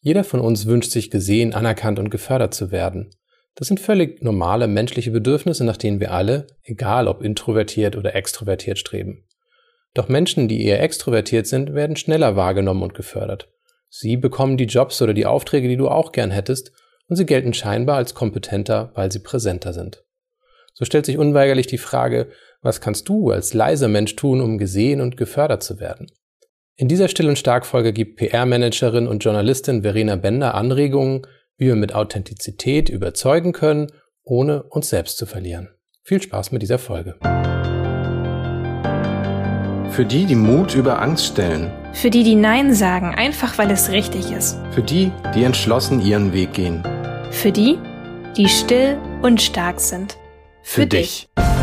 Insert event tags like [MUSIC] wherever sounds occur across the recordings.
Jeder von uns wünscht sich gesehen, anerkannt und gefördert zu werden. Das sind völlig normale menschliche Bedürfnisse, nach denen wir alle, egal ob introvertiert oder extrovertiert, streben. Doch Menschen, die eher extrovertiert sind, werden schneller wahrgenommen und gefördert. Sie bekommen die Jobs oder die Aufträge, die du auch gern hättest, und sie gelten scheinbar als kompetenter, weil sie präsenter sind. So stellt sich unweigerlich die Frage, was kannst du als leiser Mensch tun, um gesehen und gefördert zu werden? In dieser Still- und Stark-Folge gibt PR-Managerin und Journalistin Verena Bender Anregungen, wie wir mit Authentizität überzeugen können, ohne uns selbst zu verlieren. Viel Spaß mit dieser Folge. Für die, die Mut über Angst stellen. Für die, die Nein sagen, einfach weil es richtig ist. Für die, die entschlossen ihren Weg gehen. Für die, die still und stark sind. Für, Für dich. dich.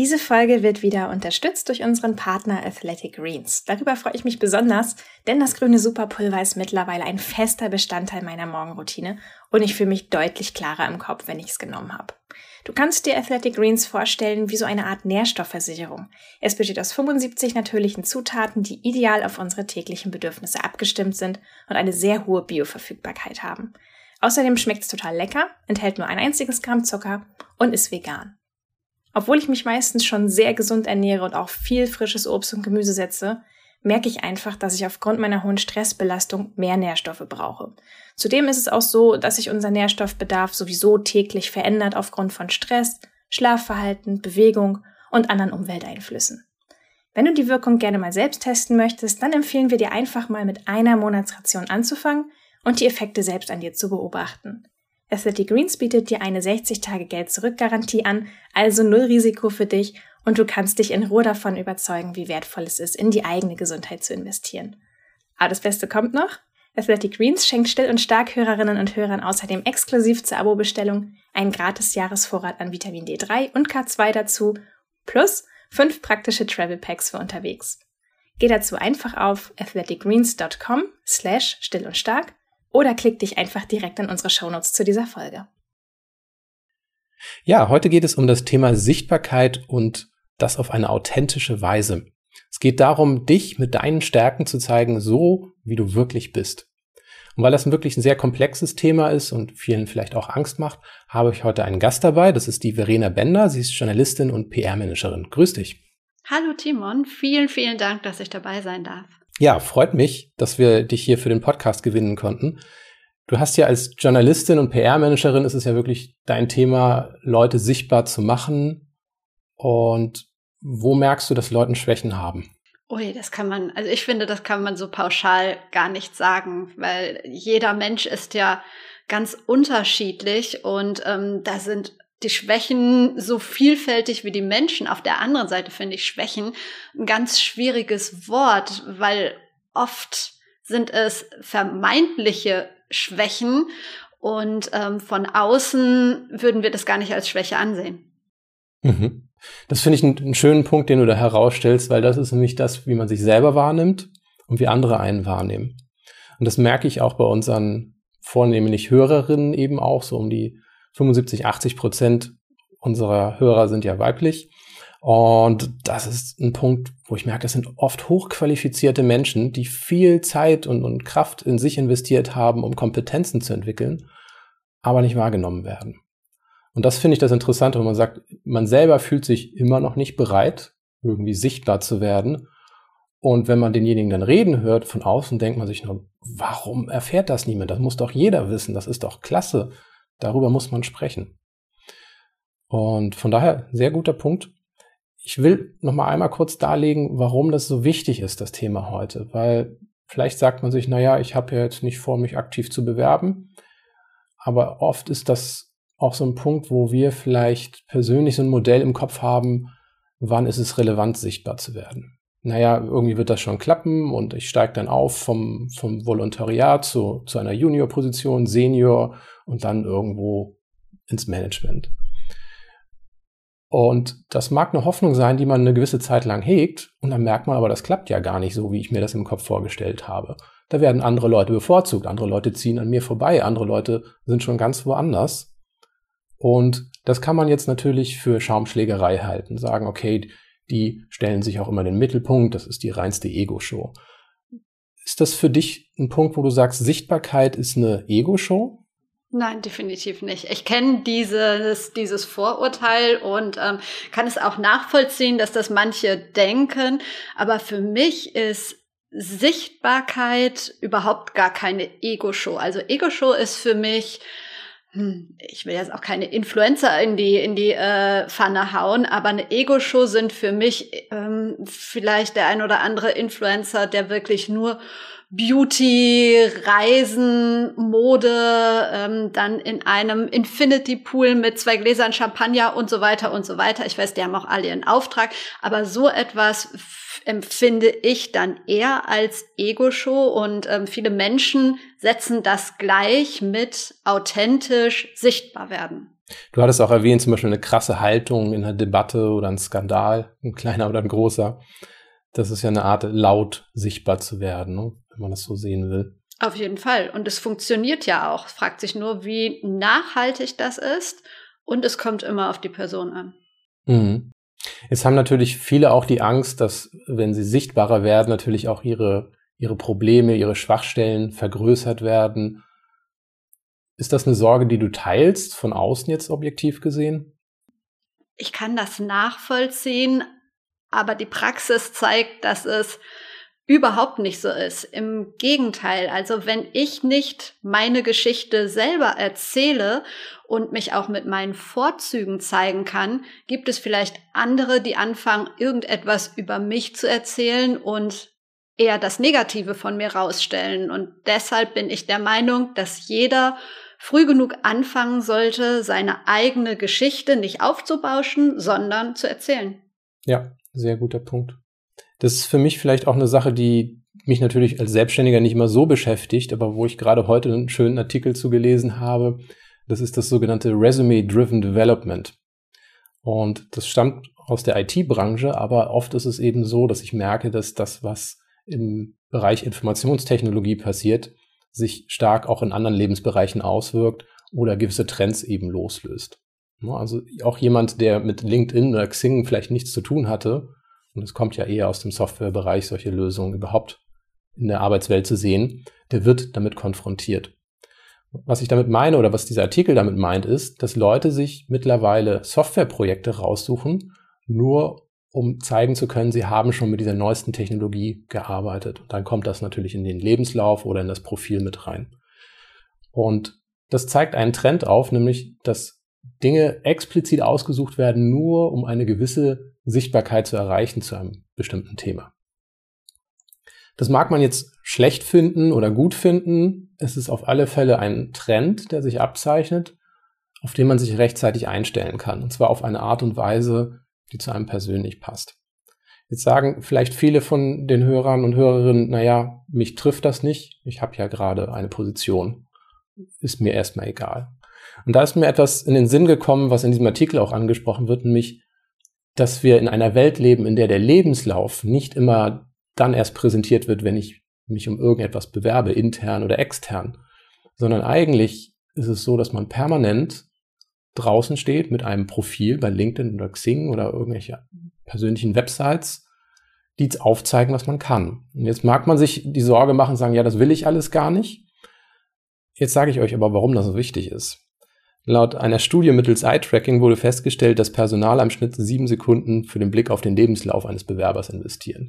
Diese Folge wird wieder unterstützt durch unseren Partner Athletic Greens. Darüber freue ich mich besonders, denn das grüne Superpulver ist mittlerweile ein fester Bestandteil meiner Morgenroutine und ich fühle mich deutlich klarer im Kopf, wenn ich es genommen habe. Du kannst dir Athletic Greens vorstellen wie so eine Art Nährstoffversicherung. Es besteht aus 75 natürlichen Zutaten, die ideal auf unsere täglichen Bedürfnisse abgestimmt sind und eine sehr hohe Bioverfügbarkeit haben. Außerdem schmeckt es total lecker, enthält nur ein einziges Gramm Zucker und ist vegan. Obwohl ich mich meistens schon sehr gesund ernähre und auch viel frisches Obst und Gemüse setze, merke ich einfach, dass ich aufgrund meiner hohen Stressbelastung mehr Nährstoffe brauche. Zudem ist es auch so, dass sich unser Nährstoffbedarf sowieso täglich verändert aufgrund von Stress, Schlafverhalten, Bewegung und anderen Umwelteinflüssen. Wenn du die Wirkung gerne mal selbst testen möchtest, dann empfehlen wir dir einfach mal mit einer Monatsration anzufangen und die Effekte selbst an dir zu beobachten. Athletic Greens bietet dir eine 60-Tage-Geld-Zurück-Garantie an, also null Risiko für dich und du kannst dich in Ruhe davon überzeugen, wie wertvoll es ist, in die eigene Gesundheit zu investieren. Aber das Beste kommt noch. Athletic Greens schenkt Still- und Stark-Hörerinnen und Hörern außerdem exklusiv zur Abo-Bestellung einen gratis Jahresvorrat an Vitamin D3 und K2 dazu, plus fünf praktische Travel Packs für unterwegs. Geh dazu einfach auf athleticgreens.com slash still und stark oder klick dich einfach direkt in unsere Shownotes zu dieser Folge. Ja, heute geht es um das Thema Sichtbarkeit und das auf eine authentische Weise. Es geht darum, dich mit deinen Stärken zu zeigen, so wie du wirklich bist. Und weil das wirklich ein sehr komplexes Thema ist und vielen vielleicht auch Angst macht, habe ich heute einen Gast dabei. Das ist die Verena Bender. Sie ist Journalistin und PR-Managerin. Grüß dich. Hallo Timon, vielen, vielen Dank, dass ich dabei sein darf. Ja, freut mich, dass wir dich hier für den Podcast gewinnen konnten. Du hast ja als Journalistin und PR-Managerin ist es ja wirklich dein Thema, Leute sichtbar zu machen. Und wo merkst du, dass Leute Schwächen haben? Ui, das kann man, also ich finde, das kann man so pauschal gar nicht sagen, weil jeder Mensch ist ja ganz unterschiedlich und ähm, da sind die Schwächen so vielfältig wie die Menschen. Auf der anderen Seite finde ich Schwächen ein ganz schwieriges Wort, weil oft sind es vermeintliche Schwächen und ähm, von außen würden wir das gar nicht als Schwäche ansehen. Mhm. Das finde ich einen, einen, schönen Punkt, den du da herausstellst, weil das ist nämlich das, wie man sich selber wahrnimmt und wie andere einen wahrnehmen. Und das merke ich auch bei unseren vornehmlich Hörerinnen eben auch, so um die 75, 80 Prozent unserer Hörer sind ja weiblich. Und das ist ein Punkt, wo ich merke, das sind oft hochqualifizierte Menschen, die viel Zeit und, und Kraft in sich investiert haben, um Kompetenzen zu entwickeln, aber nicht wahrgenommen werden. Und das finde ich das Interessante, wenn man sagt, man selber fühlt sich immer noch nicht bereit, irgendwie sichtbar zu werden. Und wenn man denjenigen dann reden hört von außen, denkt man sich nur, warum erfährt das niemand? Das muss doch jeder wissen. Das ist doch klasse. Darüber muss man sprechen. Und von daher sehr guter Punkt. Ich will noch mal einmal kurz darlegen, warum das so wichtig ist, das Thema heute, weil vielleicht sagt man sich, na ja, ich habe ja jetzt nicht vor, mich aktiv zu bewerben, aber oft ist das auch so ein Punkt, wo wir vielleicht persönlich so ein Modell im Kopf haben, wann ist es relevant, sichtbar zu werden. Naja, irgendwie wird das schon klappen und ich steige dann auf vom, vom Volontariat zu, zu einer Junior-Position, Senior und dann irgendwo ins Management. Und das mag eine Hoffnung sein, die man eine gewisse Zeit lang hegt, und dann merkt man aber, das klappt ja gar nicht so, wie ich mir das im Kopf vorgestellt habe. da werden andere Leute bevorzugt, andere Leute ziehen an mir vorbei, andere Leute sind schon ganz woanders. Und das kann man jetzt natürlich für Schaumschlägerei halten, sagen, okay, die stellen sich auch immer in den Mittelpunkt, das ist die reinste Ego-Show. Ist das für dich ein Punkt, wo du sagst, Sichtbarkeit ist eine Ego-Show? Nein, definitiv nicht. Ich kenne dieses, dieses Vorurteil und ähm, kann es auch nachvollziehen, dass das manche denken. Aber für mich ist Sichtbarkeit überhaupt gar keine Ego-Show. Also Ego-Show ist für mich ich will jetzt auch keine Influencer in die in die äh, Pfanne hauen, aber eine Ego-Show sind für mich ähm, vielleicht der ein oder andere Influencer, der wirklich nur Beauty, Reisen, Mode, ähm, dann in einem Infinity Pool mit zwei Gläsern Champagner und so weiter und so weiter. Ich weiß, die haben auch alle ihren Auftrag, aber so etwas empfinde ich dann eher als Ego-Show und ähm, viele Menschen setzen das gleich mit authentisch sichtbar werden. Du hattest auch erwähnt, zum Beispiel eine krasse Haltung in einer Debatte oder ein Skandal, ein kleiner oder ein großer. Das ist ja eine Art, laut sichtbar zu werden. Ne? wenn man das so sehen will. Auf jeden Fall. Und es funktioniert ja auch. Fragt sich nur, wie nachhaltig das ist. Und es kommt immer auf die Person an. Mhm. Jetzt haben natürlich viele auch die Angst, dass, wenn sie sichtbarer werden, natürlich auch ihre, ihre Probleme, ihre Schwachstellen vergrößert werden. Ist das eine Sorge, die du teilst, von außen jetzt objektiv gesehen? Ich kann das nachvollziehen, aber die Praxis zeigt, dass es überhaupt nicht so ist. Im Gegenteil, also wenn ich nicht meine Geschichte selber erzähle und mich auch mit meinen Vorzügen zeigen kann, gibt es vielleicht andere, die anfangen, irgendetwas über mich zu erzählen und eher das Negative von mir rausstellen. Und deshalb bin ich der Meinung, dass jeder früh genug anfangen sollte, seine eigene Geschichte nicht aufzubauschen, sondern zu erzählen. Ja, sehr guter Punkt. Das ist für mich vielleicht auch eine Sache, die mich natürlich als Selbstständiger nicht immer so beschäftigt, aber wo ich gerade heute einen schönen Artikel zu gelesen habe. Das ist das sogenannte Resume-Driven Development. Und das stammt aus der IT-Branche, aber oft ist es eben so, dass ich merke, dass das, was im Bereich Informationstechnologie passiert, sich stark auch in anderen Lebensbereichen auswirkt oder gewisse Trends eben loslöst. Also auch jemand, der mit LinkedIn oder Xing vielleicht nichts zu tun hatte, und es kommt ja eher aus dem Softwarebereich, solche Lösungen überhaupt in der Arbeitswelt zu sehen, der wird damit konfrontiert. Was ich damit meine oder was dieser Artikel damit meint, ist, dass Leute sich mittlerweile Softwareprojekte raussuchen, nur um zeigen zu können, sie haben schon mit dieser neuesten Technologie gearbeitet. Und dann kommt das natürlich in den Lebenslauf oder in das Profil mit rein. Und das zeigt einen Trend auf, nämlich, dass Dinge explizit ausgesucht werden, nur um eine gewisse Sichtbarkeit zu erreichen zu einem bestimmten Thema. Das mag man jetzt schlecht finden oder gut finden. Es ist auf alle Fälle ein Trend, der sich abzeichnet, auf den man sich rechtzeitig einstellen kann. Und zwar auf eine Art und Weise, die zu einem persönlich passt. Jetzt sagen vielleicht viele von den Hörern und Hörerinnen, naja, mich trifft das nicht. Ich habe ja gerade eine Position. Ist mir erstmal egal. Und da ist mir etwas in den Sinn gekommen, was in diesem Artikel auch angesprochen wird, nämlich dass wir in einer Welt leben, in der der Lebenslauf nicht immer dann erst präsentiert wird, wenn ich mich um irgendetwas bewerbe, intern oder extern, sondern eigentlich ist es so, dass man permanent draußen steht mit einem Profil bei LinkedIn oder Xing oder irgendwelche persönlichen Websites, die aufzeigen, was man kann. Und jetzt mag man sich die Sorge machen, sagen, ja, das will ich alles gar nicht. Jetzt sage ich euch aber, warum das so wichtig ist. Laut einer Studie mittels Eye-Tracking wurde festgestellt, dass Personal am Schnitt sieben Sekunden für den Blick auf den Lebenslauf eines Bewerbers investieren.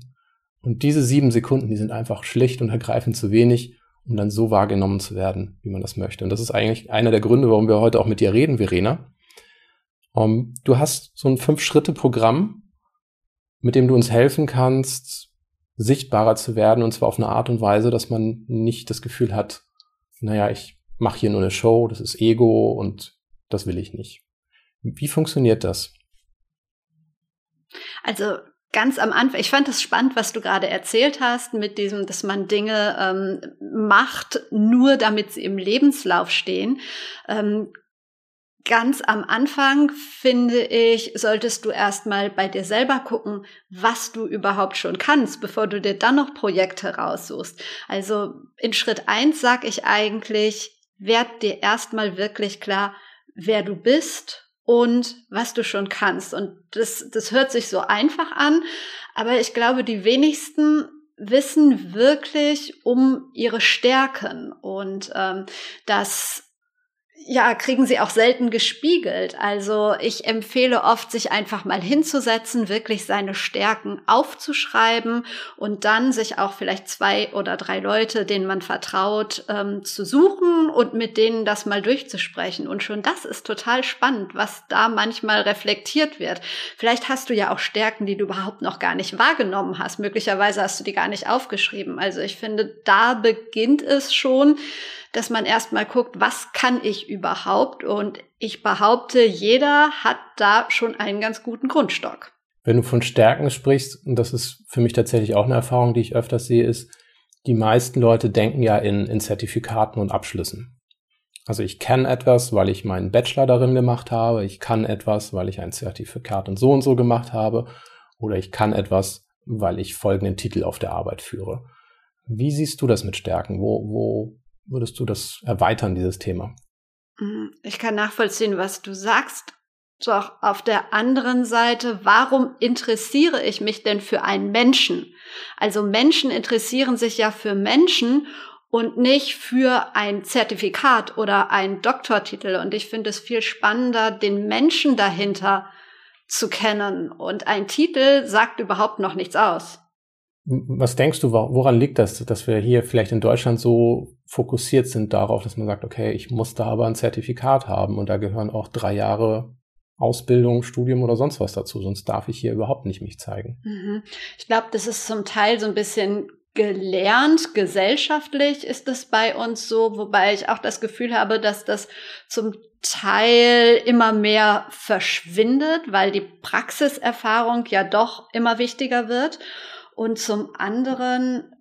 Und diese sieben Sekunden, die sind einfach schlicht und ergreifend zu wenig, um dann so wahrgenommen zu werden, wie man das möchte. Und das ist eigentlich einer der Gründe, warum wir heute auch mit dir reden, Verena. Um, ähm, du hast so ein Fünf-Schritte-Programm, mit dem du uns helfen kannst, sichtbarer zu werden, und zwar auf eine Art und Weise, dass man nicht das Gefühl hat, naja, ich mache hier nur eine Show, das ist Ego und das will ich nicht. Wie funktioniert das? Also ganz am Anfang, ich fand es spannend, was du gerade erzählt hast, mit diesem, dass man Dinge ähm, macht, nur damit sie im Lebenslauf stehen. Ähm, ganz am Anfang, finde ich, solltest du erstmal bei dir selber gucken, was du überhaupt schon kannst, bevor du dir dann noch Projekte raussuchst. Also in Schritt eins sag ich eigentlich, werd dir erstmal wirklich klar, wer du bist und was du schon kannst. Und das, das hört sich so einfach an, aber ich glaube, die wenigsten wissen wirklich um ihre Stärken und ähm, das ja, kriegen sie auch selten gespiegelt. Also ich empfehle oft, sich einfach mal hinzusetzen, wirklich seine Stärken aufzuschreiben und dann sich auch vielleicht zwei oder drei Leute, denen man vertraut, ähm, zu suchen und mit denen das mal durchzusprechen. Und schon das ist total spannend, was da manchmal reflektiert wird. Vielleicht hast du ja auch Stärken, die du überhaupt noch gar nicht wahrgenommen hast. Möglicherweise hast du die gar nicht aufgeschrieben. Also ich finde, da beginnt es schon, dass man erstmal guckt, was kann ich überhaupt? Und ich behaupte, jeder hat da schon einen ganz guten Grundstock. Wenn du von Stärken sprichst, und das ist für mich tatsächlich auch eine Erfahrung, die ich öfters sehe, ist, die meisten Leute denken ja in, in Zertifikaten und Abschlüssen. Also ich kenne etwas, weil ich meinen Bachelor darin gemacht habe, ich kann etwas, weil ich ein Zertifikat und so und so gemacht habe, oder ich kann etwas, weil ich folgenden Titel auf der Arbeit führe. Wie siehst du das mit Stärken? Wo, wo würdest du das erweitern, dieses Thema? Mhm. Ich kann nachvollziehen, was du sagst. Doch auf der anderen Seite, warum interessiere ich mich denn für einen Menschen? Also Menschen interessieren sich ja für Menschen und nicht für ein Zertifikat oder einen Doktortitel. Und ich finde es viel spannender, den Menschen dahinter zu kennen. Und ein Titel sagt überhaupt noch nichts aus. Was denkst du, woran liegt das, dass wir hier vielleicht in Deutschland so fokussiert sind darauf, dass man sagt, okay, ich muss da aber ein Zertifikat haben und da gehören auch drei Jahre Ausbildung, Studium oder sonst was dazu, sonst darf ich hier überhaupt nicht mich zeigen. Mhm. Ich glaube, das ist zum Teil so ein bisschen gelernt, gesellschaftlich ist es bei uns so, wobei ich auch das Gefühl habe, dass das zum Teil immer mehr verschwindet, weil die Praxiserfahrung ja doch immer wichtiger wird. Und zum anderen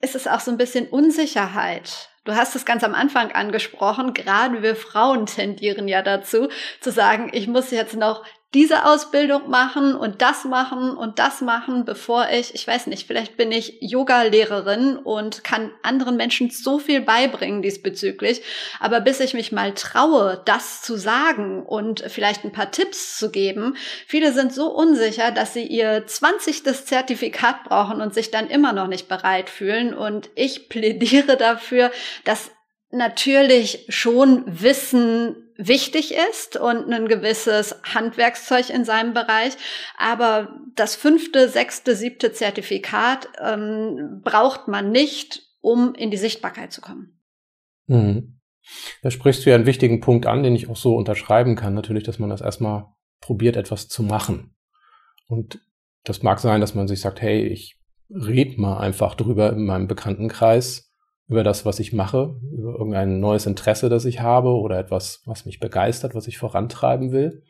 ist es auch so ein bisschen Unsicherheit. Du hast es ganz am Anfang angesprochen, gerade wir Frauen tendieren ja dazu, zu sagen, ich muss jetzt noch diese Ausbildung machen und das machen und das machen, bevor ich, ich weiß nicht, vielleicht bin ich Yoga-Lehrerin und kann anderen Menschen so viel beibringen diesbezüglich. Aber bis ich mich mal traue, das zu sagen und vielleicht ein paar Tipps zu geben, viele sind so unsicher, dass sie ihr 20. Zertifikat brauchen und sich dann immer noch nicht bereit fühlen. Und ich plädiere dafür, dass natürlich schon Wissen wichtig ist und ein gewisses Handwerkszeug in seinem Bereich. Aber das fünfte, sechste, siebte Zertifikat ähm, braucht man nicht, um in die Sichtbarkeit zu kommen. Mhm. Da sprichst du ja einen wichtigen Punkt an, den ich auch so unterschreiben kann. Natürlich, dass man das erstmal probiert, etwas zu machen. Und das mag sein, dass man sich sagt, hey, ich red mal einfach drüber in meinem Bekanntenkreis über das, was ich mache, über irgendein neues Interesse, das ich habe oder etwas, was mich begeistert, was ich vorantreiben will.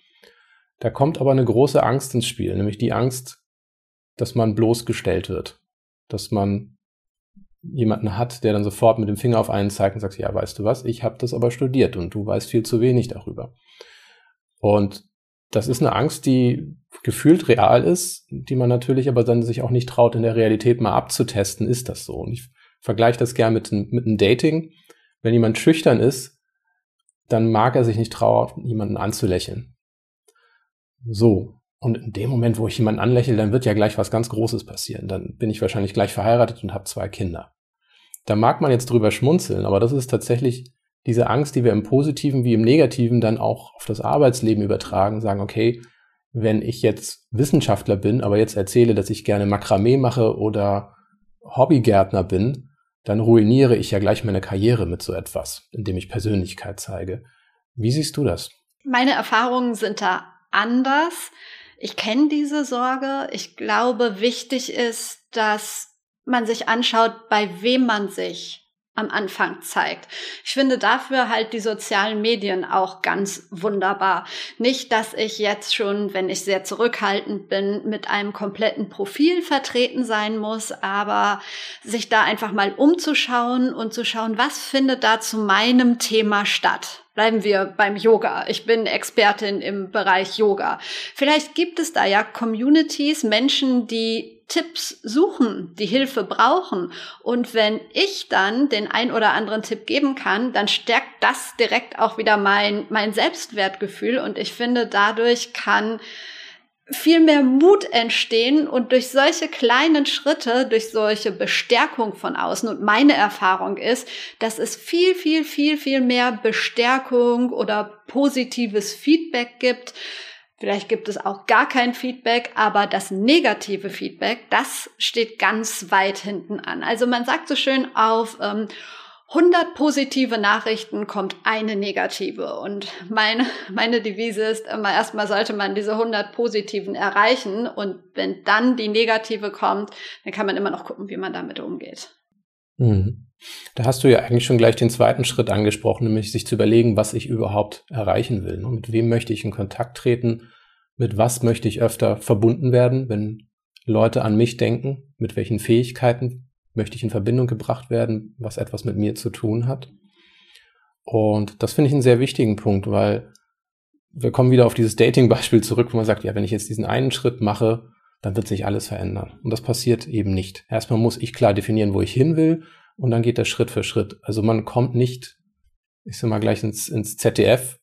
Da kommt aber eine große Angst ins Spiel, nämlich die Angst, dass man bloßgestellt wird, dass man jemanden hat, der dann sofort mit dem Finger auf einen zeigt und sagt, ja, weißt du was, ich habe das aber studiert und du weißt viel zu wenig darüber. Und das ist eine Angst, die gefühlt real ist, die man natürlich aber dann sich auch nicht traut, in der Realität mal abzutesten, ist das so. Und ich vergleiche das gern mit, mit einem Dating. Wenn jemand schüchtern ist, dann mag er sich nicht trauen, jemanden anzulächeln. So. Und in dem Moment, wo ich jemanden anlächle, dann wird ja gleich was ganz Großes passieren. Dann bin ich wahrscheinlich gleich verheiratet und habe zwei Kinder. Da mag man jetzt drüber schmunzeln, aber das ist tatsächlich diese Angst, die wir im Positiven wie im Negativen dann auch auf das Arbeitsleben übertragen, sagen, okay, wenn ich jetzt Wissenschaftler bin, aber jetzt erzähle, dass ich gerne Makramee mache oder Hobbygärtner bin, dann ruiniere ich ja gleich meine Karriere mit so etwas, indem ich Persönlichkeit zeige. Wie siehst du das? Meine Erfahrungen sind da anders. Ich kenne diese Sorge. Ich glaube, wichtig ist, dass man sich anschaut, bei wem man sich am Anfang zeigt. Ich finde dafür halt die sozialen Medien auch ganz wunderbar. Nicht, dass ich jetzt schon, wenn ich sehr zurückhaltend bin, mit einem kompletten Profil vertreten sein muss, aber sich da einfach mal umzuschauen und zu schauen, was findet da zu meinem Thema statt. Bleiben wir beim Yoga. Ich bin Expertin im Bereich Yoga. Vielleicht gibt es da ja Communities, Menschen, die Tipps suchen, die Hilfe brauchen. Und wenn ich dann den ein oder anderen Tipp geben kann, dann stärkt das direkt auch wieder mein, mein Selbstwertgefühl. Und ich finde, dadurch kann viel mehr Mut entstehen und durch solche kleinen Schritte, durch solche Bestärkung von außen. Und meine Erfahrung ist, dass es viel, viel, viel, viel mehr Bestärkung oder positives Feedback gibt. Vielleicht gibt es auch gar kein Feedback, aber das negative Feedback, das steht ganz weit hinten an. Also man sagt so schön auf, ähm, 100 positive Nachrichten kommt eine negative. Und meine, [LAUGHS] meine Devise ist immer, erstmal sollte man diese 100 positiven erreichen. Und wenn dann die negative kommt, dann kann man immer noch gucken, wie man damit umgeht. Mhm. Da hast du ja eigentlich schon gleich den zweiten Schritt angesprochen, nämlich sich zu überlegen, was ich überhaupt erreichen will. Mit wem möchte ich in Kontakt treten? Mit was möchte ich öfter verbunden werden, wenn Leute an mich denken? Mit welchen Fähigkeiten möchte ich in Verbindung gebracht werden, was etwas mit mir zu tun hat. Und das finde ich einen sehr wichtigen Punkt, weil wir kommen wieder auf dieses Dating-Beispiel zurück, wo man sagt, ja, wenn ich jetzt diesen einen Schritt mache, dann wird sich alles verändern. Und das passiert eben nicht. Erstmal muss ich klar definieren, wo ich hin will, und dann geht das Schritt für Schritt. Also man kommt nicht, ich sag mal, gleich ins, ins ZDF,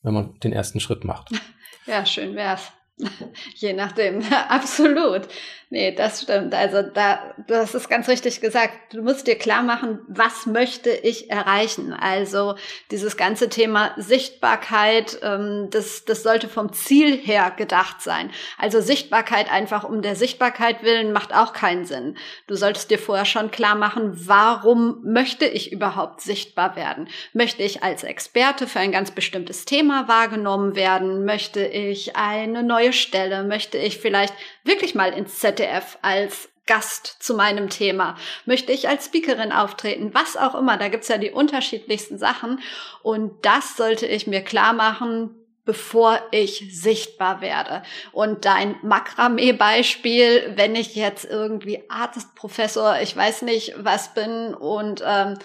wenn man den ersten Schritt macht. [LAUGHS] Ja, schön wär's. [LAUGHS] Je nachdem, [LAUGHS] absolut. Nee, das stimmt. Also da, hast es ganz richtig gesagt. Du musst dir klar machen, was möchte ich erreichen? Also dieses ganze Thema Sichtbarkeit, ähm, das, das sollte vom Ziel her gedacht sein. Also Sichtbarkeit einfach um der Sichtbarkeit willen macht auch keinen Sinn. Du solltest dir vorher schon klar machen, warum möchte ich überhaupt sichtbar werden? Möchte ich als Experte für ein ganz bestimmtes Thema wahrgenommen werden? Möchte ich eine neue Stelle? Möchte ich vielleicht wirklich mal ins ZDF als Gast zu meinem Thema? Möchte ich als Speakerin auftreten? Was auch immer. Da gibt's ja die unterschiedlichsten Sachen. Und das sollte ich mir klar machen, bevor ich sichtbar werde. Und dein Makramee-Beispiel, wenn ich jetzt irgendwie Artist-Professor, ich weiß nicht was bin und ähm,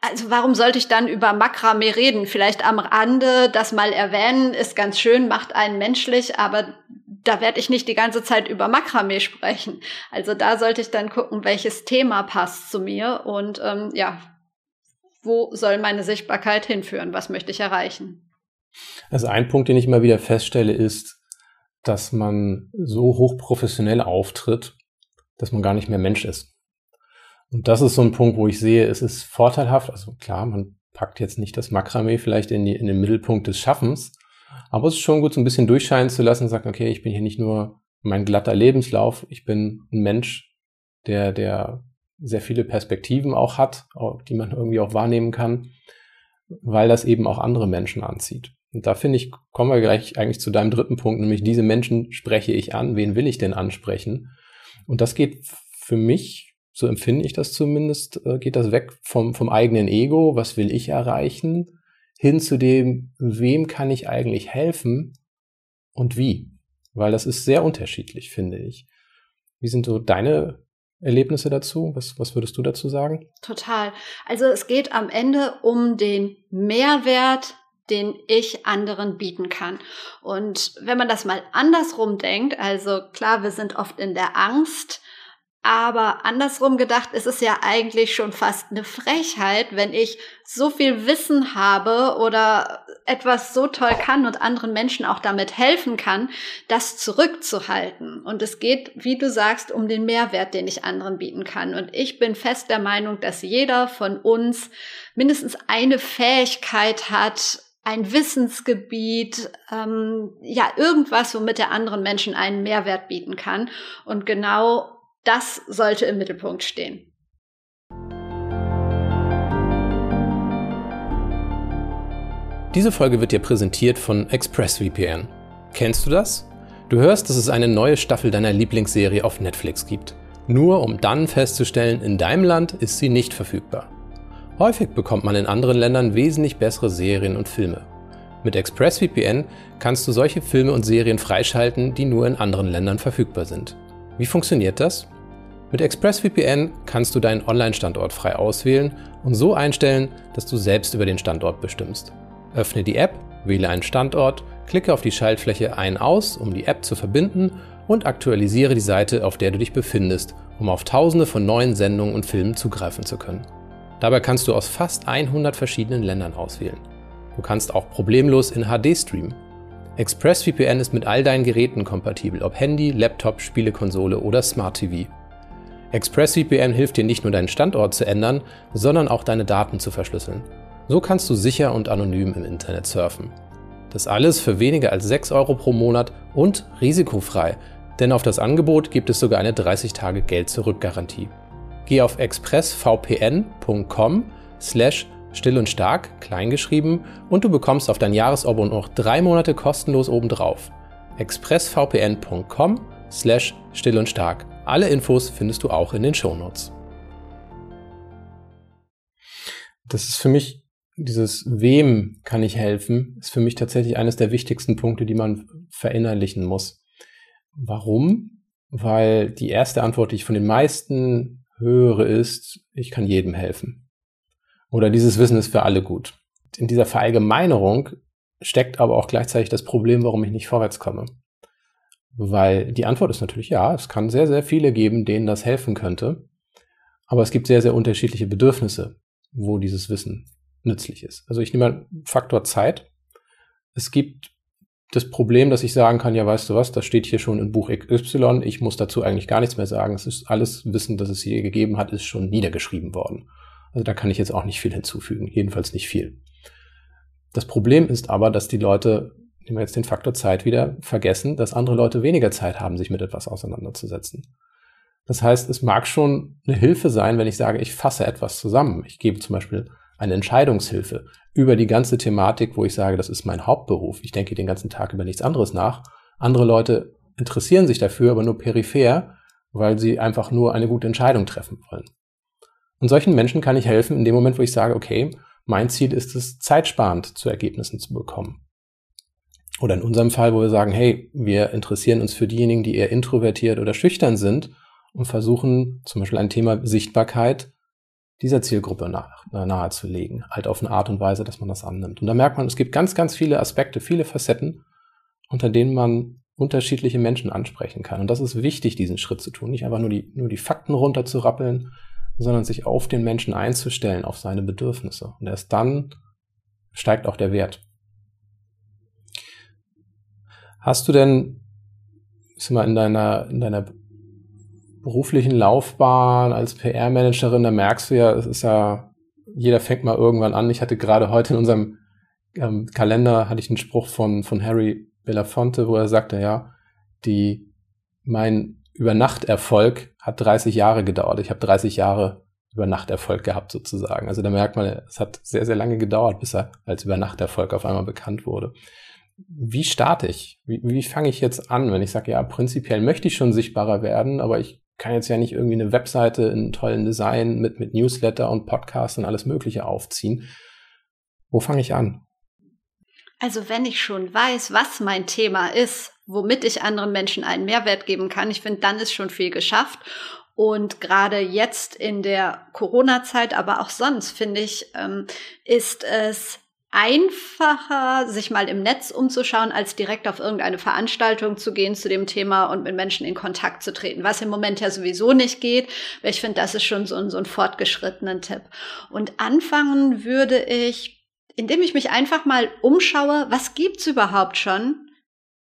also warum sollte ich dann über Makramee reden? Vielleicht am Rande das mal erwähnen, ist ganz schön, macht einen menschlich, aber da werde ich nicht die ganze Zeit über Makramee sprechen. Also da sollte ich dann gucken, welches Thema passt zu mir und ähm, ja, wo soll meine Sichtbarkeit hinführen? Was möchte ich erreichen? Also ein Punkt, den ich immer wieder feststelle, ist, dass man so hochprofessionell auftritt, dass man gar nicht mehr Mensch ist. Und das ist so ein Punkt, wo ich sehe, es ist vorteilhaft. Also klar, man packt jetzt nicht das Makramee vielleicht in, die, in den Mittelpunkt des Schaffens, aber es ist schon gut, so ein bisschen durchscheinen zu lassen und sagen, okay, ich bin hier nicht nur mein glatter Lebenslauf, ich bin ein Mensch, der, der sehr viele Perspektiven auch hat, die man irgendwie auch wahrnehmen kann, weil das eben auch andere Menschen anzieht. Und da finde ich, kommen wir gleich eigentlich zu deinem dritten Punkt, nämlich diese Menschen spreche ich an, wen will ich denn ansprechen? Und das geht für mich so empfinde ich das zumindest, äh, geht das weg vom, vom eigenen Ego, was will ich erreichen, hin zu dem, wem kann ich eigentlich helfen und wie. Weil das ist sehr unterschiedlich, finde ich. Wie sind so deine Erlebnisse dazu? Was, was würdest du dazu sagen? Total. Also es geht am Ende um den Mehrwert, den ich anderen bieten kann. Und wenn man das mal andersrum denkt, also klar, wir sind oft in der Angst, aber andersrum gedacht ist es ja eigentlich schon fast eine Frechheit, wenn ich so viel Wissen habe oder etwas so toll kann und anderen Menschen auch damit helfen kann, das zurückzuhalten. Und es geht, wie du sagst, um den Mehrwert, den ich anderen bieten kann. Und ich bin fest der Meinung, dass jeder von uns mindestens eine Fähigkeit hat, ein Wissensgebiet, ähm, ja, irgendwas, womit der anderen Menschen einen Mehrwert bieten kann. Und genau das sollte im Mittelpunkt stehen. Diese Folge wird dir präsentiert von ExpressVPN. Kennst du das? Du hörst, dass es eine neue Staffel deiner Lieblingsserie auf Netflix gibt. Nur um dann festzustellen, in deinem Land ist sie nicht verfügbar. Häufig bekommt man in anderen Ländern wesentlich bessere Serien und Filme. Mit ExpressVPN kannst du solche Filme und Serien freischalten, die nur in anderen Ländern verfügbar sind. Wie funktioniert das? Mit ExpressVPN kannst du deinen Online-Standort frei auswählen und so einstellen, dass du selbst über den Standort bestimmst. Öffne die App, wähle einen Standort, klicke auf die Schaltfläche Ein-Aus, um die App zu verbinden und aktualisiere die Seite, auf der du dich befindest, um auf tausende von neuen Sendungen und Filmen zugreifen zu können. Dabei kannst du aus fast 100 verschiedenen Ländern auswählen. Du kannst auch problemlos in HD streamen. ExpressVPN ist mit all deinen Geräten kompatibel, ob Handy, Laptop, Spielekonsole oder Smart TV. ExpressVPN hilft dir nicht nur deinen Standort zu ändern, sondern auch deine Daten zu verschlüsseln. So kannst du sicher und anonym im Internet surfen. Das alles für weniger als 6 Euro pro Monat und risikofrei, denn auf das Angebot gibt es sogar eine 30-Tage-Geld-Zurück-Garantie. Geh auf expressvpn.com slash still und stark, kleingeschrieben, und du bekommst auf dein Jahresabo noch drei Monate kostenlos obendrauf. expressvpn.com slash still und stark. Alle Infos findest du auch in den Shownotes. Das ist für mich dieses Wem kann ich helfen, ist für mich tatsächlich eines der wichtigsten Punkte, die man verinnerlichen muss. Warum? Weil die erste Antwort, die ich von den meisten höre, ist, ich kann jedem helfen. Oder dieses Wissen ist für alle gut. In dieser Verallgemeinerung steckt aber auch gleichzeitig das Problem, warum ich nicht vorwärts komme. Weil die Antwort ist natürlich ja, es kann sehr, sehr viele geben, denen das helfen könnte. Aber es gibt sehr, sehr unterschiedliche Bedürfnisse, wo dieses Wissen nützlich ist. Also ich nehme mal Faktor Zeit. Es gibt das Problem, dass ich sagen kann, ja, weißt du was, das steht hier schon in Buch XY, ich muss dazu eigentlich gar nichts mehr sagen. Es ist alles Wissen, das es hier gegeben hat, ist schon niedergeschrieben worden. Also da kann ich jetzt auch nicht viel hinzufügen, jedenfalls nicht viel. Das Problem ist aber, dass die Leute, nehmen wir jetzt den Faktor Zeit wieder, vergessen, dass andere Leute weniger Zeit haben, sich mit etwas auseinanderzusetzen. Das heißt, es mag schon eine Hilfe sein, wenn ich sage, ich fasse etwas zusammen. Ich gebe zum Beispiel eine Entscheidungshilfe über die ganze Thematik, wo ich sage, das ist mein Hauptberuf. Ich denke den ganzen Tag über nichts anderes nach. Andere Leute interessieren sich dafür, aber nur peripher, weil sie einfach nur eine gute Entscheidung treffen wollen. Und solchen Menschen kann ich helfen in dem Moment, wo ich sage, okay, mein Ziel ist es, zeitsparend zu Ergebnissen zu bekommen. Oder in unserem Fall, wo wir sagen, hey, wir interessieren uns für diejenigen, die eher introvertiert oder schüchtern sind und versuchen zum Beispiel ein Thema Sichtbarkeit dieser Zielgruppe nahezulegen, halt auf eine Art und Weise, dass man das annimmt. Und da merkt man, es gibt ganz, ganz viele Aspekte, viele Facetten, unter denen man unterschiedliche Menschen ansprechen kann. Und das ist wichtig, diesen Schritt zu tun, nicht einfach nur die, nur die Fakten runterzurappeln, sondern sich auf den Menschen einzustellen, auf seine Bedürfnisse. Und erst dann steigt auch der Wert. Hast du denn, ist mal in deiner, in deiner beruflichen Laufbahn als PR-Managerin, da merkst du ja, es ist ja, jeder fängt mal irgendwann an. Ich hatte gerade heute in unserem ähm, Kalender hatte ich einen Spruch von, von Harry Belafonte, wo er sagte, ja, die, mein Übernachterfolg hat 30 Jahre gedauert. Ich habe 30 Jahre Übernachterfolg gehabt sozusagen. Also da merkt man, es hat sehr, sehr lange gedauert, bis er als Übernachterfolg auf einmal bekannt wurde. Wie starte ich? Wie, wie fange ich jetzt an, wenn ich sage, ja, prinzipiell möchte ich schon sichtbarer werden, aber ich kann jetzt ja nicht irgendwie eine Webseite in tollen Design mit, mit Newsletter und Podcast und alles Mögliche aufziehen. Wo fange ich an? Also wenn ich schon weiß, was mein Thema ist, womit ich anderen Menschen einen Mehrwert geben kann, ich finde, dann ist schon viel geschafft. Und gerade jetzt in der Corona-Zeit, aber auch sonst, finde ich, ähm, ist es einfacher, sich mal im Netz umzuschauen, als direkt auf irgendeine Veranstaltung zu gehen zu dem Thema und mit Menschen in Kontakt zu treten, was im Moment ja sowieso nicht geht. Weil ich finde, das ist schon so ein, so ein fortgeschrittenen Tipp. Und anfangen würde ich, indem ich mich einfach mal umschaue, was gibt's überhaupt schon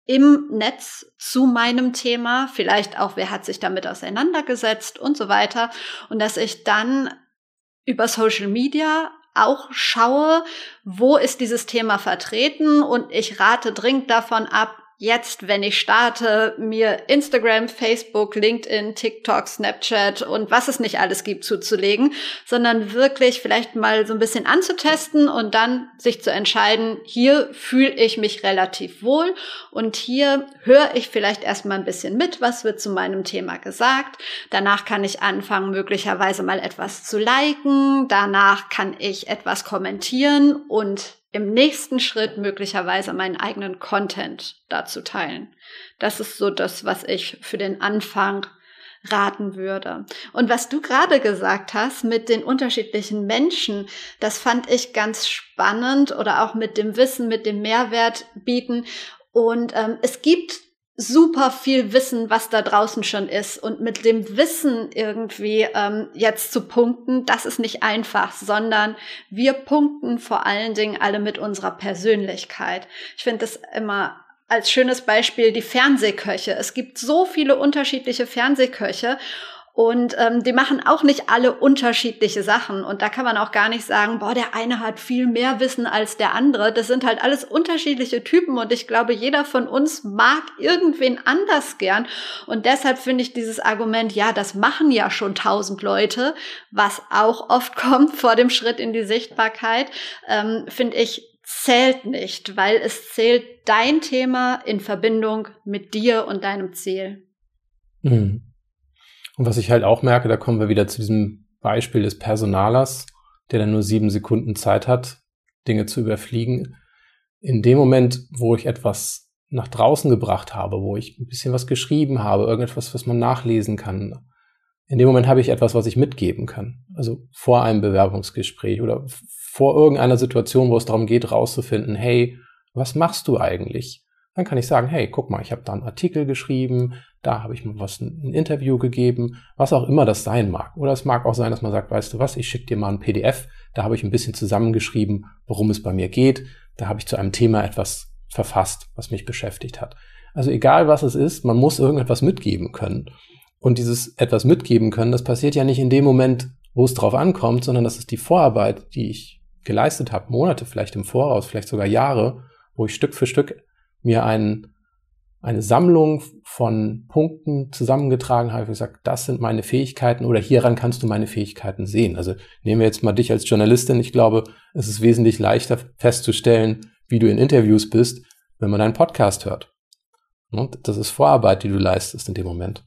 im Netz zu meinem Thema, vielleicht auch, wer hat sich damit auseinandergesetzt und so weiter. Und dass ich dann über Social Media auch schaue, wo ist dieses Thema vertreten und ich rate dringend davon ab, jetzt, wenn ich starte, mir Instagram, Facebook, LinkedIn, TikTok, Snapchat und was es nicht alles gibt zuzulegen, sondern wirklich vielleicht mal so ein bisschen anzutesten und dann sich zu entscheiden, hier fühle ich mich relativ wohl und hier höre ich vielleicht erstmal ein bisschen mit, was wird zu meinem Thema gesagt. Danach kann ich anfangen, möglicherweise mal etwas zu liken. Danach kann ich etwas kommentieren und im nächsten Schritt möglicherweise meinen eigenen Content dazu teilen. Das ist so das, was ich für den Anfang raten würde. Und was du gerade gesagt hast mit den unterschiedlichen Menschen, das fand ich ganz spannend oder auch mit dem Wissen, mit dem Mehrwert bieten. Und ähm, es gibt super viel Wissen, was da draußen schon ist. Und mit dem Wissen irgendwie ähm, jetzt zu punkten, das ist nicht einfach, sondern wir punkten vor allen Dingen alle mit unserer Persönlichkeit. Ich finde das immer als schönes Beispiel die Fernsehköche. Es gibt so viele unterschiedliche Fernsehköche und ähm, die machen auch nicht alle unterschiedliche Sachen. Und da kann man auch gar nicht sagen, boah, der eine hat viel mehr Wissen als der andere. Das sind halt alles unterschiedliche Typen. Und ich glaube, jeder von uns mag irgendwen anders gern. Und deshalb finde ich dieses Argument, ja, das machen ja schon tausend Leute, was auch oft [LAUGHS] kommt vor dem Schritt in die Sichtbarkeit, ähm, finde ich zählt nicht, weil es zählt dein Thema in Verbindung mit dir und deinem Ziel. Mhm. Und was ich halt auch merke, da kommen wir wieder zu diesem Beispiel des Personalers, der dann nur sieben Sekunden Zeit hat, Dinge zu überfliegen. In dem Moment, wo ich etwas nach draußen gebracht habe, wo ich ein bisschen was geschrieben habe, irgendetwas, was man nachlesen kann, in dem Moment habe ich etwas, was ich mitgeben kann. Also vor einem Bewerbungsgespräch oder vor irgendeiner Situation, wo es darum geht, rauszufinden, hey, was machst du eigentlich? Dann kann ich sagen, hey, guck mal, ich habe da einen Artikel geschrieben, da habe ich mal was, ein Interview gegeben, was auch immer das sein mag. Oder es mag auch sein, dass man sagt, weißt du was, ich schicke dir mal ein PDF, da habe ich ein bisschen zusammengeschrieben, worum es bei mir geht. Da habe ich zu einem Thema etwas verfasst, was mich beschäftigt hat. Also egal was es ist, man muss irgendetwas mitgeben können. Und dieses etwas mitgeben können, das passiert ja nicht in dem Moment, wo es drauf ankommt, sondern das ist die Vorarbeit, die ich geleistet habe, Monate vielleicht im Voraus, vielleicht sogar Jahre, wo ich Stück für Stück mir einen eine Sammlung von Punkten zusammengetragen habe, ich gesagt, das sind meine Fähigkeiten oder hieran kannst du meine Fähigkeiten sehen. Also nehmen wir jetzt mal dich als Journalistin. Ich glaube, es ist wesentlich leichter festzustellen, wie du in Interviews bist, wenn man einen Podcast hört. Und das ist Vorarbeit, die du leistest in dem Moment.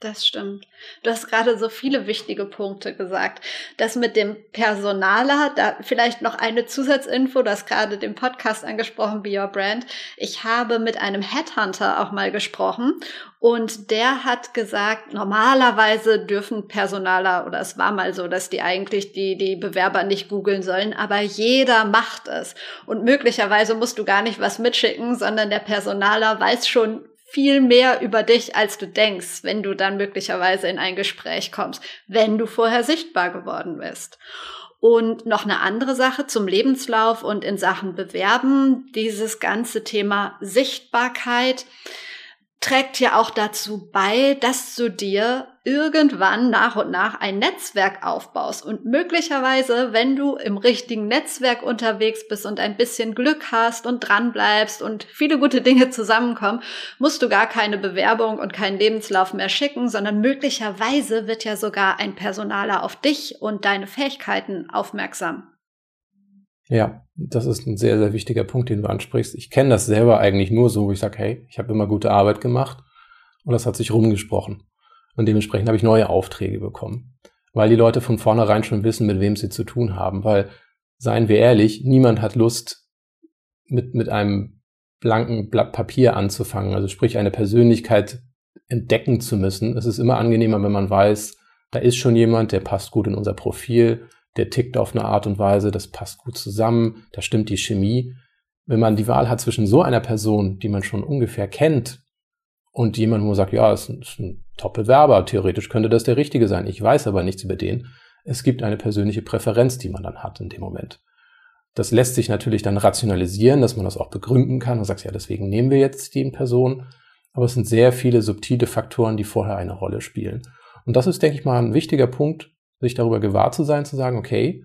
Das stimmt. Du hast gerade so viele wichtige Punkte gesagt. Das mit dem Personaler, da vielleicht noch eine Zusatzinfo, du hast gerade den Podcast angesprochen, Be Your Brand. Ich habe mit einem Headhunter auch mal gesprochen und der hat gesagt, normalerweise dürfen Personaler, oder es war mal so, dass die eigentlich die, die Bewerber nicht googeln sollen, aber jeder macht es. Und möglicherweise musst du gar nicht was mitschicken, sondern der Personaler weiß schon viel mehr über dich, als du denkst, wenn du dann möglicherweise in ein Gespräch kommst, wenn du vorher sichtbar geworden bist. Und noch eine andere Sache zum Lebenslauf und in Sachen Bewerben, dieses ganze Thema Sichtbarkeit trägt ja auch dazu bei, dass du dir irgendwann nach und nach ein Netzwerk aufbaust. Und möglicherweise, wenn du im richtigen Netzwerk unterwegs bist und ein bisschen Glück hast und dran bleibst und viele gute Dinge zusammenkommen, musst du gar keine Bewerbung und keinen Lebenslauf mehr schicken, sondern möglicherweise wird ja sogar ein Personaler auf dich und deine Fähigkeiten aufmerksam. Ja, das ist ein sehr, sehr wichtiger Punkt, den du ansprichst. Ich kenne das selber eigentlich nur so, wo ich sage, hey, ich habe immer gute Arbeit gemacht und das hat sich rumgesprochen. Und dementsprechend habe ich neue Aufträge bekommen. Weil die Leute von vornherein schon wissen, mit wem sie zu tun haben. Weil, seien wir ehrlich, niemand hat Lust, mit, mit einem blanken Blatt Papier anzufangen. Also sprich, eine Persönlichkeit entdecken zu müssen. Es ist immer angenehmer, wenn man weiß, da ist schon jemand, der passt gut in unser Profil, der tickt auf eine Art und Weise, das passt gut zusammen, da stimmt die Chemie. Wenn man die Wahl hat zwischen so einer Person, die man schon ungefähr kennt, und jemand, wo man sagt, ja, ist ein, ist ein Top-Bewerber, theoretisch könnte das der Richtige sein, ich weiß aber nichts über den. Es gibt eine persönliche Präferenz, die man dann hat in dem Moment. Das lässt sich natürlich dann rationalisieren, dass man das auch begründen kann und sagt, ja, deswegen nehmen wir jetzt die Person. Aber es sind sehr viele subtile Faktoren, die vorher eine Rolle spielen. Und das ist, denke ich mal, ein wichtiger Punkt, sich darüber gewahr zu sein, zu sagen, okay,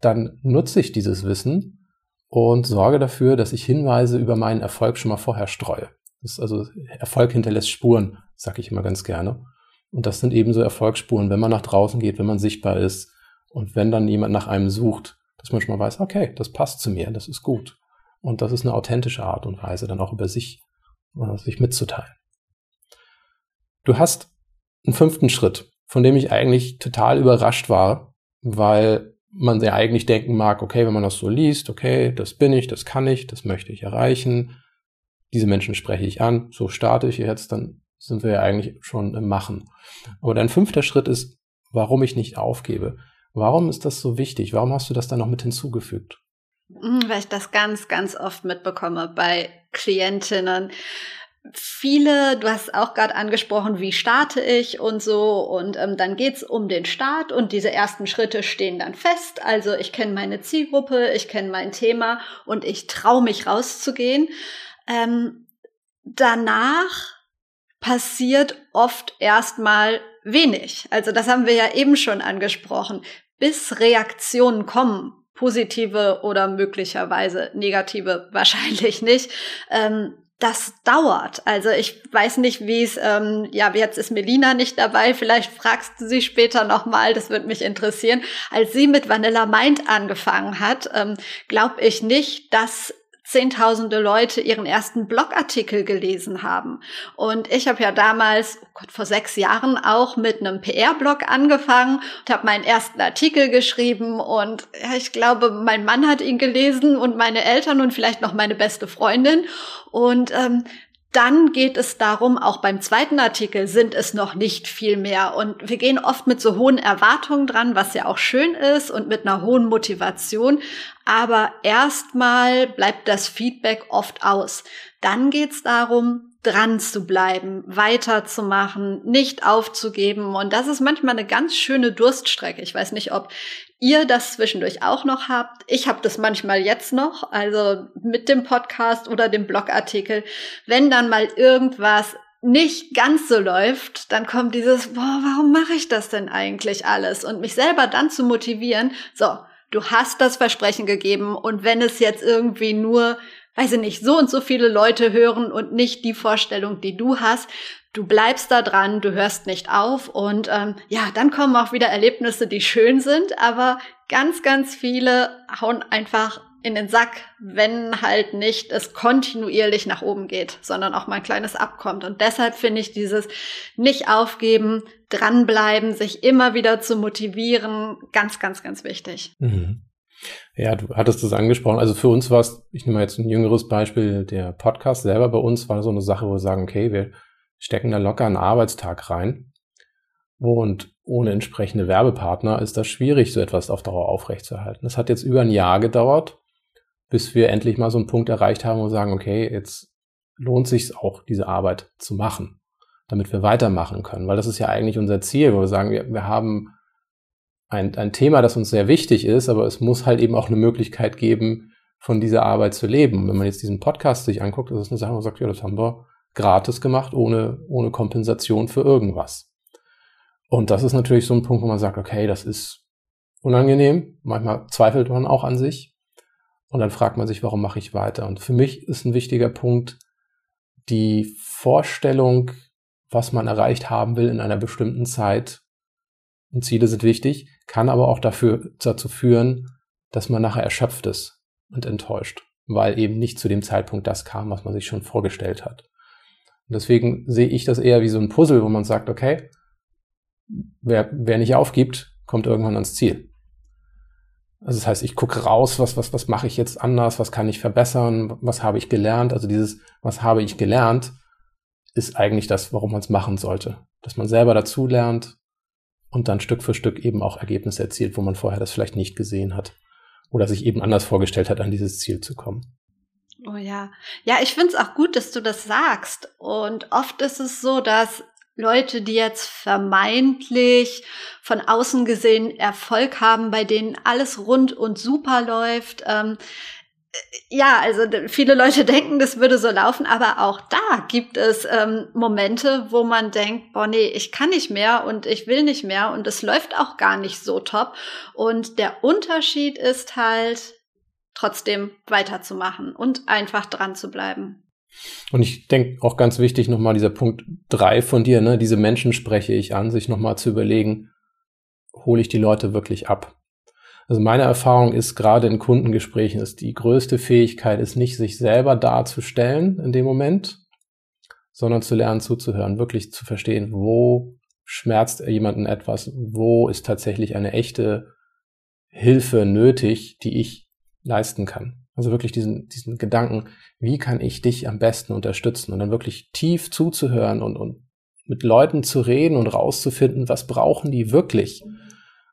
dann nutze ich dieses Wissen und sorge dafür, dass ich Hinweise über meinen Erfolg schon mal vorher streue. Das also Erfolg hinterlässt Spuren, sage ich immer ganz gerne. Und das sind ebenso Erfolgsspuren, wenn man nach draußen geht, wenn man sichtbar ist und wenn dann jemand nach einem sucht, dass man schon mal weiß, okay, das passt zu mir, das ist gut. Und das ist eine authentische Art und Weise, dann auch über sich, äh, sich mitzuteilen. Du hast einen fünften Schritt von dem ich eigentlich total überrascht war, weil man ja eigentlich denken mag, okay, wenn man das so liest, okay, das bin ich, das kann ich, das möchte ich erreichen, diese Menschen spreche ich an, so starte ich jetzt, dann sind wir ja eigentlich schon im Machen. Aber dein fünfter Schritt ist, warum ich nicht aufgebe. Warum ist das so wichtig? Warum hast du das dann noch mit hinzugefügt? Hm, weil ich das ganz, ganz oft mitbekomme bei Klientinnen. Viele, du hast auch gerade angesprochen, wie starte ich und so. Und ähm, dann geht's um den Start und diese ersten Schritte stehen dann fest. Also ich kenne meine Zielgruppe, ich kenne mein Thema und ich traue mich rauszugehen. Ähm, danach passiert oft erstmal wenig. Also das haben wir ja eben schon angesprochen. Bis Reaktionen kommen, positive oder möglicherweise negative, [LAUGHS] wahrscheinlich nicht, ähm, das dauert. Also ich weiß nicht, wie es, ähm, ja, jetzt ist Melina nicht dabei, vielleicht fragst du sie später nochmal, das würde mich interessieren. Als sie mit Vanilla Mind angefangen hat, ähm, glaube ich nicht, dass zehntausende Leute ihren ersten Blogartikel gelesen haben. Und ich habe ja damals, oh Gott, vor sechs Jahren auch mit einem PR-Blog angefangen und habe meinen ersten Artikel geschrieben. Und ja, ich glaube, mein Mann hat ihn gelesen und meine Eltern und vielleicht noch meine beste Freundin. Und ähm, dann geht es darum, auch beim zweiten Artikel sind es noch nicht viel mehr. Und wir gehen oft mit so hohen Erwartungen dran, was ja auch schön ist und mit einer hohen Motivation. Aber erstmal bleibt das Feedback oft aus. Dann geht es darum, dran zu bleiben, weiterzumachen, nicht aufzugeben. Und das ist manchmal eine ganz schöne Durststrecke. Ich weiß nicht, ob ihr das zwischendurch auch noch habt. Ich habe das manchmal jetzt noch, also mit dem Podcast oder dem Blogartikel. Wenn dann mal irgendwas nicht ganz so läuft, dann kommt dieses, boah, warum mache ich das denn eigentlich alles? Und mich selber dann zu motivieren, so, du hast das Versprechen gegeben und wenn es jetzt irgendwie nur weiß ich nicht, so und so viele Leute hören und nicht die Vorstellung, die du hast. Du bleibst da dran, du hörst nicht auf und ähm, ja, dann kommen auch wieder Erlebnisse, die schön sind, aber ganz, ganz viele hauen einfach in den Sack, wenn halt nicht es kontinuierlich nach oben geht, sondern auch mal ein kleines abkommt. Und deshalb finde ich dieses nicht aufgeben, dranbleiben, sich immer wieder zu motivieren, ganz, ganz, ganz wichtig. Mhm. Ja, du hattest es angesprochen. Also für uns war es, ich nehme jetzt ein jüngeres Beispiel, der Podcast selber bei uns war so eine Sache, wo wir sagen, okay, wir stecken da locker einen Arbeitstag rein. Und ohne entsprechende Werbepartner ist das schwierig, so etwas auf Dauer aufrechtzuerhalten. Das hat jetzt über ein Jahr gedauert, bis wir endlich mal so einen Punkt erreicht haben, wir sagen, okay, jetzt lohnt sich auch, diese Arbeit zu machen, damit wir weitermachen können. Weil das ist ja eigentlich unser Ziel, wo wir sagen, wir, wir haben ein, ein Thema, das uns sehr wichtig ist, aber es muss halt eben auch eine Möglichkeit geben, von dieser Arbeit zu leben. wenn man jetzt diesen Podcast sich anguckt, ist es eine Sache, wo man sagt, ja, das haben wir gratis gemacht, ohne, ohne Kompensation für irgendwas. Und das ist natürlich so ein Punkt, wo man sagt, okay, das ist unangenehm. Manchmal zweifelt man auch an sich. Und dann fragt man sich, warum mache ich weiter? Und für mich ist ein wichtiger Punkt die Vorstellung, was man erreicht haben will in einer bestimmten Zeit. Und Ziele sind wichtig, kann aber auch dafür, dazu führen, dass man nachher erschöpft ist und enttäuscht, weil eben nicht zu dem Zeitpunkt das kam, was man sich schon vorgestellt hat. Und deswegen sehe ich das eher wie so ein Puzzle, wo man sagt, okay, wer, wer nicht aufgibt, kommt irgendwann ans Ziel. Also das heißt, ich gucke raus, was, was, was mache ich jetzt anders, was kann ich verbessern, was habe ich gelernt. Also dieses, was habe ich gelernt, ist eigentlich das, warum man es machen sollte. Dass man selber dazu lernt, und dann Stück für Stück eben auch Ergebnisse erzielt, wo man vorher das vielleicht nicht gesehen hat oder sich eben anders vorgestellt hat, an dieses Ziel zu kommen. Oh ja. Ja, ich finde es auch gut, dass du das sagst. Und oft ist es so, dass Leute, die jetzt vermeintlich von außen gesehen Erfolg haben, bei denen alles rund und super läuft, ähm, ja, also viele Leute [LAUGHS] denken, das würde so laufen, aber auch da gibt es ähm, Momente, wo man denkt, boah, nee, ich kann nicht mehr und ich will nicht mehr und es läuft auch gar nicht so top. Und der Unterschied ist halt, trotzdem weiterzumachen und einfach dran zu bleiben. Und ich denke auch ganz wichtig nochmal dieser Punkt drei von dir, ne, diese Menschen spreche ich an, sich nochmal zu überlegen, hole ich die Leute wirklich ab? Also meine Erfahrung ist gerade in Kundengesprächen ist die größte Fähigkeit ist nicht sich selber darzustellen in dem Moment, sondern zu lernen zuzuhören, wirklich zu verstehen, wo schmerzt jemanden etwas, wo ist tatsächlich eine echte Hilfe nötig, die ich leisten kann. Also wirklich diesen, diesen Gedanken, wie kann ich dich am besten unterstützen und dann wirklich tief zuzuhören und, und mit Leuten zu reden und rauszufinden, was brauchen die wirklich.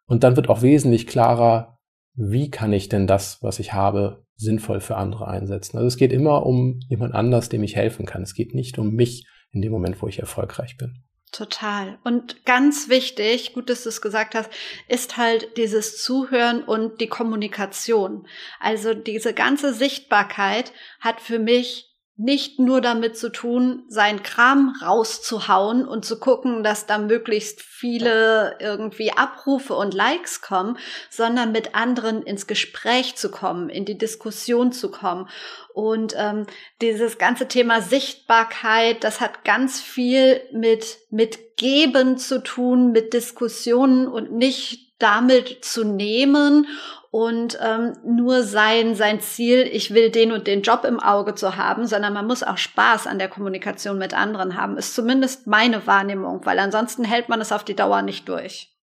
Und dann wird auch wesentlich klarer, wie kann ich denn das, was ich habe, sinnvoll für andere einsetzen. Also es geht immer um jemand anders, dem ich helfen kann. Es geht nicht um mich in dem Moment, wo ich erfolgreich bin. Total. Und ganz wichtig, gut, dass du es gesagt hast, ist halt dieses Zuhören und die Kommunikation. Also diese ganze Sichtbarkeit hat für mich nicht nur damit zu tun, sein Kram rauszuhauen und zu gucken, dass da möglichst viele irgendwie Abrufe und Likes kommen, sondern mit anderen ins Gespräch zu kommen, in die Diskussion zu kommen. Und ähm, dieses ganze Thema Sichtbarkeit, das hat ganz viel mit, mit Geben zu tun, mit Diskussionen und nicht damit zu nehmen und ähm, nur sein, sein Ziel, ich will den und den Job im Auge zu haben, sondern man muss auch Spaß an der Kommunikation mit anderen haben, ist zumindest meine Wahrnehmung, weil ansonsten hält man es auf die Dauer nicht durch.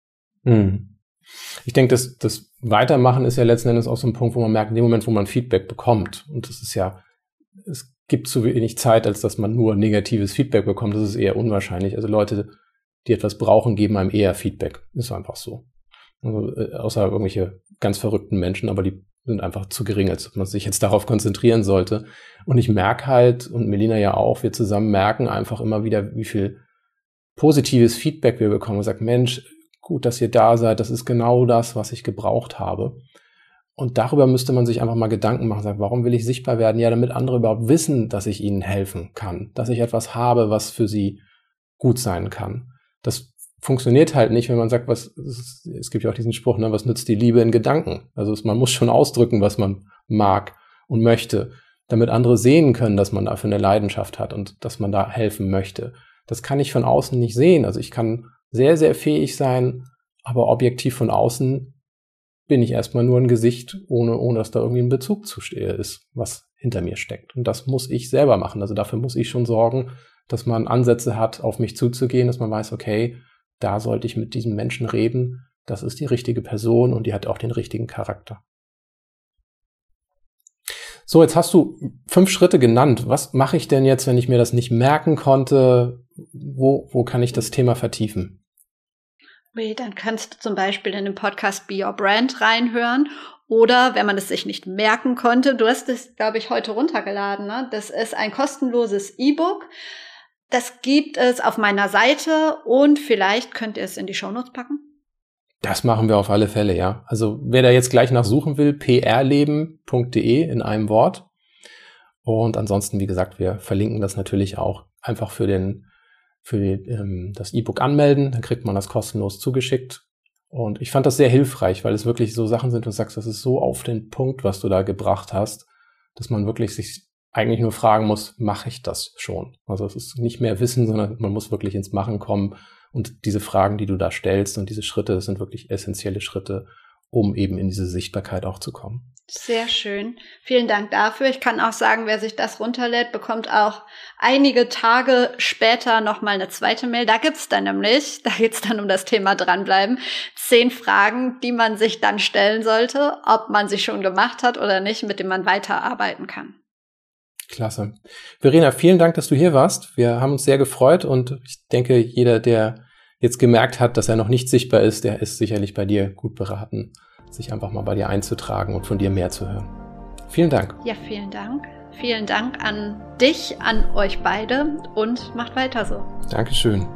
Hm. Ich denke, das, das Weitermachen ist ja letzten Endes auch so ein Punkt, wo man merkt, in dem Moment, wo man Feedback bekommt, und das ist ja, es gibt zu wenig Zeit, als dass man nur negatives Feedback bekommt, das ist eher unwahrscheinlich. Also Leute, die etwas brauchen, geben einem eher Feedback. Ist einfach so. Also, äh, außer irgendwelche ganz verrückten Menschen, aber die sind einfach zu gering, als ob man sich jetzt darauf konzentrieren sollte. Und ich merke halt, und Melina ja auch, wir zusammen merken einfach immer wieder, wie viel positives Feedback wir bekommen und sagen, Mensch, gut, dass ihr da seid, das ist genau das, was ich gebraucht habe. Und darüber müsste man sich einfach mal Gedanken machen, sagen, warum will ich sichtbar werden? Ja, damit andere überhaupt wissen, dass ich ihnen helfen kann, dass ich etwas habe, was für sie gut sein kann. Das funktioniert halt nicht, wenn man sagt, was, es gibt ja auch diesen Spruch, ne, was nützt die Liebe in Gedanken? Also man muss schon ausdrücken, was man mag und möchte, damit andere sehen können, dass man dafür eine Leidenschaft hat und dass man da helfen möchte. Das kann ich von außen nicht sehen. Also ich kann sehr, sehr fähig sein, aber objektiv von außen bin ich erstmal nur ein Gesicht, ohne, ohne dass da irgendwie ein Bezug zu ist, was hinter mir steckt. Und das muss ich selber machen. Also dafür muss ich schon sorgen, dass man Ansätze hat, auf mich zuzugehen, dass man weiß, okay, da sollte ich mit diesem Menschen reden, das ist die richtige Person und die hat auch den richtigen Charakter. So, jetzt hast du fünf Schritte genannt. Was mache ich denn jetzt, wenn ich mir das nicht merken konnte? Wo, wo kann ich das Thema vertiefen? Okay, dann kannst du zum Beispiel in den Podcast Be Your Brand reinhören. Oder wenn man es sich nicht merken konnte, du hast es, glaube ich, heute runtergeladen. Ne? Das ist ein kostenloses E-Book. Das gibt es auf meiner Seite und vielleicht könnt ihr es in die Shownotes packen. Das machen wir auf alle Fälle, ja. Also wer da jetzt gleich nachsuchen will, prleben.de in einem Wort. Und ansonsten, wie gesagt, wir verlinken das natürlich auch einfach für den für ähm, das E-Book anmelden, dann kriegt man das kostenlos zugeschickt. Und ich fand das sehr hilfreich, weil es wirklich so Sachen sind, du sagst, das ist so auf den Punkt, was du da gebracht hast, dass man wirklich sich eigentlich nur fragen muss, mache ich das schon? Also es ist nicht mehr Wissen, sondern man muss wirklich ins Machen kommen. Und diese Fragen, die du da stellst und diese Schritte, das sind wirklich essentielle Schritte, um eben in diese Sichtbarkeit auch zu kommen. Sehr schön. Vielen Dank dafür. Ich kann auch sagen, wer sich das runterlädt, bekommt auch einige Tage später nochmal eine zweite Mail. Da gibt's dann nämlich, [LAUGHS] da geht's dann um das Thema dranbleiben, zehn Fragen, die man sich dann stellen sollte, ob man sie schon gemacht hat oder nicht, mit dem man weiterarbeiten kann. Klasse. Verena, vielen Dank, dass du hier warst. Wir haben uns sehr gefreut und ich denke, jeder, der jetzt gemerkt hat, dass er noch nicht sichtbar ist, der ist sicherlich bei dir gut beraten, sich einfach mal bei dir einzutragen und von dir mehr zu hören. Vielen Dank. Ja, vielen Dank. Vielen Dank an dich, an euch beide und macht weiter so. Dankeschön.